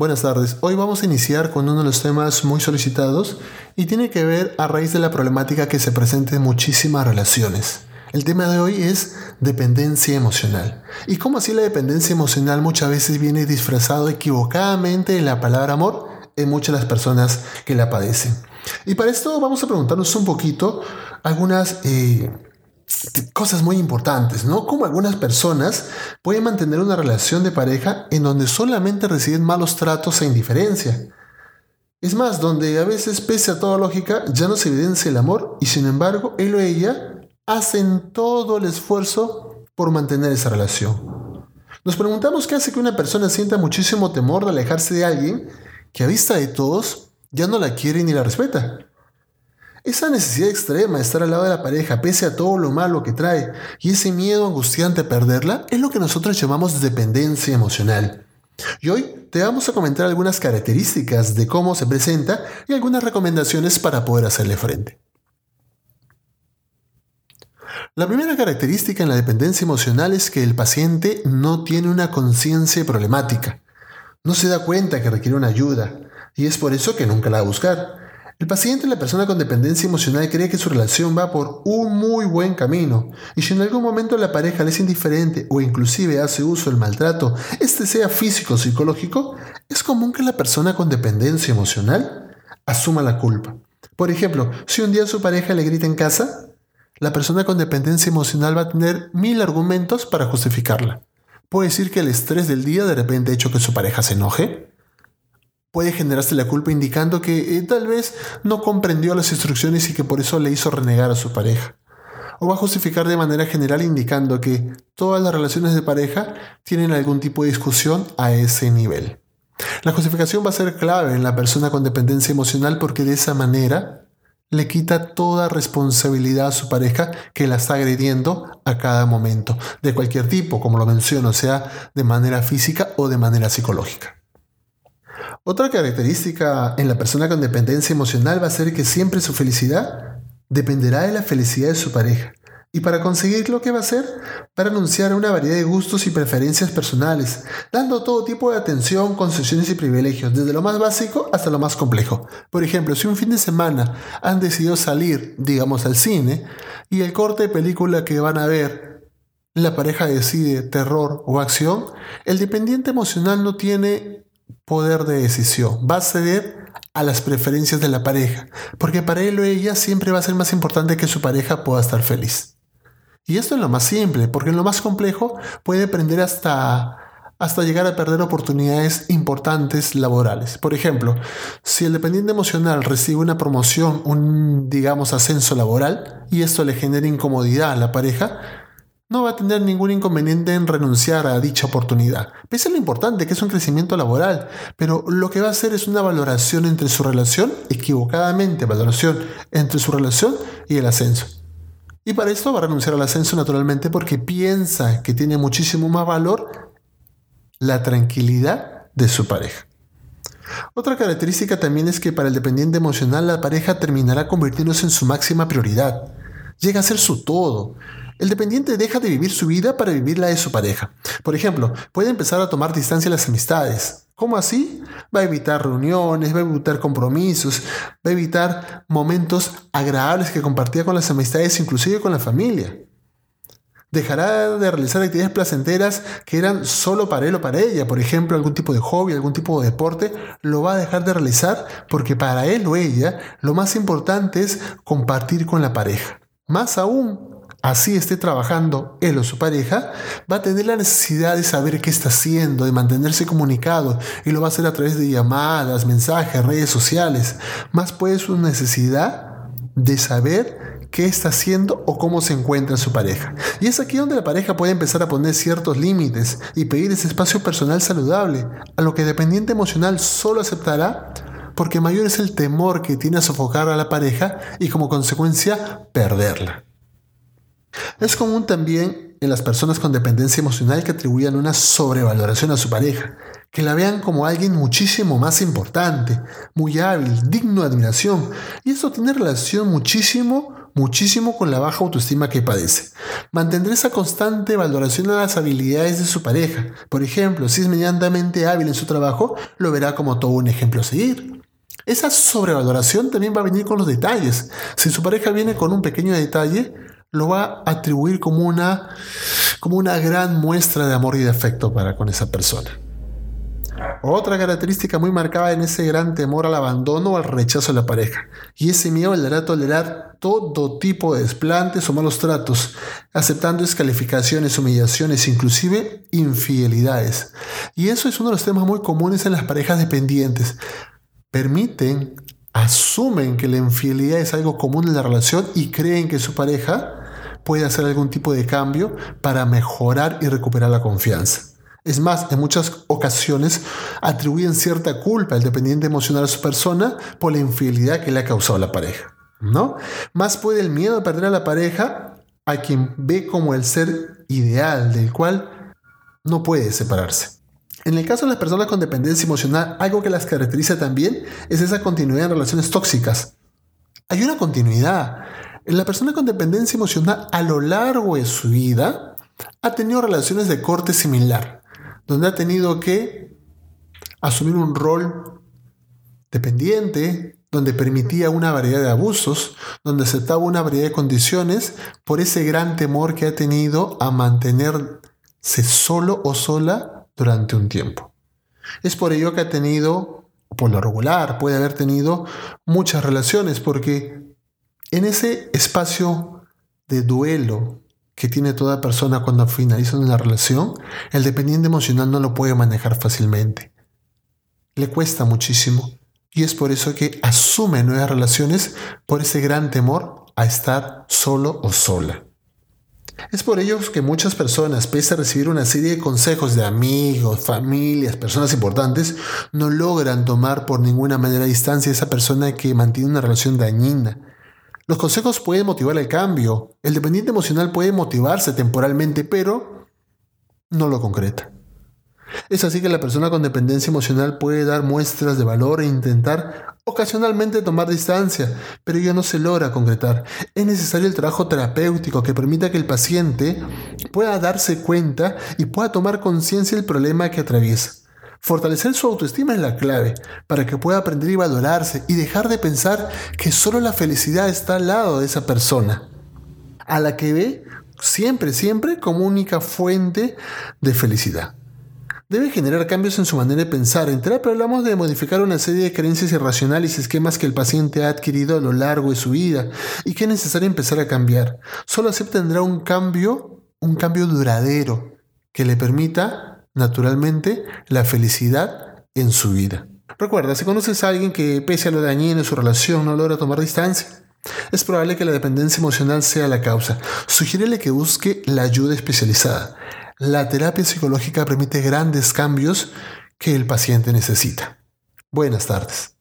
Buenas tardes. Hoy vamos a iniciar con uno de los temas muy solicitados y tiene que ver a raíz de la problemática que se presenta en muchísimas relaciones. El tema de hoy es dependencia emocional. Y cómo así la dependencia emocional muchas veces viene disfrazado equivocadamente en la palabra amor en muchas de las personas que la padecen. Y para esto vamos a preguntarnos un poquito algunas eh, cosas muy importantes, ¿no? Como algunas personas pueden mantener una relación de pareja en donde solamente reciben malos tratos e indiferencia. Es más, donde a veces, pese a toda lógica, ya no se evidencia el amor y sin embargo él o ella hacen todo el esfuerzo por mantener esa relación. Nos preguntamos qué hace que una persona sienta muchísimo temor de alejarse de alguien que a vista de todos ya no la quiere ni la respeta. Esa necesidad extrema de estar al lado de la pareja, pese a todo lo malo que trae, y ese miedo angustiante a perderla, es lo que nosotros llamamos dependencia emocional. Y hoy te vamos a comentar algunas características de cómo se presenta y algunas recomendaciones para poder hacerle frente. La primera característica en la dependencia emocional es que el paciente no tiene una conciencia problemática. No se da cuenta que requiere una ayuda y es por eso que nunca la va a buscar. El paciente, la persona con dependencia emocional, cree que su relación va por un muy buen camino, y si en algún momento la pareja le es indiferente o inclusive hace uso del maltrato, este sea físico o psicológico, es común que la persona con dependencia emocional asuma la culpa. Por ejemplo, si un día su pareja le grita en casa, la persona con dependencia emocional va a tener mil argumentos para justificarla. Puede decir que el estrés del día de repente ha hecho que su pareja se enoje, puede generarse la culpa indicando que eh, tal vez no comprendió las instrucciones y que por eso le hizo renegar a su pareja. O va a justificar de manera general indicando que todas las relaciones de pareja tienen algún tipo de discusión a ese nivel. La justificación va a ser clave en la persona con dependencia emocional porque de esa manera le quita toda responsabilidad a su pareja que la está agrediendo a cada momento, de cualquier tipo, como lo menciono, sea de manera física o de manera psicológica. Otra característica en la persona con dependencia emocional va a ser que siempre su felicidad dependerá de la felicidad de su pareja. Y para conseguirlo, ¿qué va a hacer? Para anunciar una variedad de gustos y preferencias personales, dando todo tipo de atención, concesiones y privilegios, desde lo más básico hasta lo más complejo. Por ejemplo, si un fin de semana han decidido salir, digamos, al cine, y el corte de película que van a ver, la pareja decide terror o acción, el dependiente emocional no tiene poder de decisión, va a ceder a las preferencias de la pareja, porque para él o ella siempre va a ser más importante que su pareja pueda estar feliz. Y esto es lo más simple, porque en lo más complejo puede aprender hasta, hasta llegar a perder oportunidades importantes laborales. Por ejemplo, si el dependiente emocional recibe una promoción, un, digamos, ascenso laboral, y esto le genera incomodidad a la pareja, no va a tener ningún inconveniente en renunciar a dicha oportunidad, pese a lo importante que es un crecimiento laboral, pero lo que va a hacer es una valoración entre su relación, equivocadamente valoración entre su relación y el ascenso. Y para esto va a renunciar al ascenso naturalmente porque piensa que tiene muchísimo más valor la tranquilidad de su pareja. Otra característica también es que para el dependiente emocional la pareja terminará convirtiéndose en su máxima prioridad. Llega a ser su todo el dependiente deja de vivir su vida para vivir la de su pareja. Por ejemplo, puede empezar a tomar distancia las amistades. ¿Cómo así? Va a evitar reuniones, va a evitar compromisos, va a evitar momentos agradables que compartía con las amistades, inclusive con la familia. Dejará de realizar actividades placenteras que eran solo para él o para ella, por ejemplo, algún tipo de hobby, algún tipo de deporte, lo va a dejar de realizar porque para él o ella lo más importante es compartir con la pareja. Más aún, así esté trabajando él o su pareja, va a tener la necesidad de saber qué está haciendo, de mantenerse comunicado, y lo va a hacer a través de llamadas, mensajes, redes sociales. Más puede su necesidad de saber qué está haciendo o cómo se encuentra su pareja. Y es aquí donde la pareja puede empezar a poner ciertos límites y pedir ese espacio personal saludable, a lo que dependiente emocional solo aceptará porque mayor es el temor que tiene a sofocar a la pareja y como consecuencia perderla. Es común también en las personas con dependencia emocional que atribuyan una sobrevaloración a su pareja, que la vean como alguien muchísimo más importante, muy hábil, digno de admiración, y esto tiene relación muchísimo muchísimo con la baja autoestima que padece. Mantendrá esa constante valoración de las habilidades de su pareja. Por ejemplo, si es medianamente hábil en su trabajo, lo verá como todo un ejemplo a seguir. Esa sobrevaloración también va a venir con los detalles. Si su pareja viene con un pequeño detalle, lo va a atribuir como una, como una gran muestra de amor y de afecto para con esa persona. Otra característica muy marcada en ese gran temor al abandono o al rechazo de la pareja. Y ese miedo le hará tolerar todo tipo de desplantes o malos tratos, aceptando descalificaciones, humillaciones, inclusive infidelidades. Y eso es uno de los temas muy comunes en las parejas dependientes. Permiten, asumen que la infidelidad es algo común en la relación y creen que su pareja puede hacer algún tipo de cambio para mejorar y recuperar la confianza. Es más, en muchas ocasiones atribuyen cierta culpa al dependiente emocional a su persona por la infidelidad que le ha causado la pareja. ¿no? Más puede el miedo a perder a la pareja a quien ve como el ser ideal del cual no puede separarse. En el caso de las personas con dependencia emocional, algo que las caracteriza también es esa continuidad en relaciones tóxicas. Hay una continuidad. La persona con dependencia emocional a lo largo de su vida ha tenido relaciones de corte similar donde ha tenido que asumir un rol dependiente, donde permitía una variedad de abusos, donde aceptaba una variedad de condiciones por ese gran temor que ha tenido a mantenerse solo o sola durante un tiempo. Es por ello que ha tenido, por lo regular, puede haber tenido muchas relaciones, porque en ese espacio de duelo, que tiene toda persona cuando finaliza una relación, el dependiente emocional no lo puede manejar fácilmente. Le cuesta muchísimo. Y es por eso que asume nuevas relaciones por ese gran temor a estar solo o sola. Es por ello que muchas personas, pese a recibir una serie de consejos de amigos, familias, personas importantes, no logran tomar por ninguna manera distancia a esa persona que mantiene una relación dañina, los consejos pueden motivar el cambio. El dependiente emocional puede motivarse temporalmente, pero no lo concreta. Es así que la persona con dependencia emocional puede dar muestras de valor e intentar ocasionalmente tomar distancia, pero ya no se logra concretar. Es necesario el trabajo terapéutico que permita que el paciente pueda darse cuenta y pueda tomar conciencia del problema que atraviesa. Fortalecer su autoestima es la clave para que pueda aprender y valorarse y dejar de pensar que solo la felicidad está al lado de esa persona, a la que ve siempre, siempre como única fuente de felicidad. Debe generar cambios en su manera de pensar. En terapia hablamos de modificar una serie de creencias irracionales y esquemas que el paciente ha adquirido a lo largo de su vida y que es necesario empezar a cambiar. Solo así tendrá un cambio, un cambio duradero que le permita naturalmente, la felicidad en su vida. Recuerda, si conoces a alguien que pese a lo dañino en su relación no logra tomar distancia, es probable que la dependencia emocional sea la causa. Sugiérele que busque la ayuda especializada. La terapia psicológica permite grandes cambios que el paciente necesita. Buenas tardes.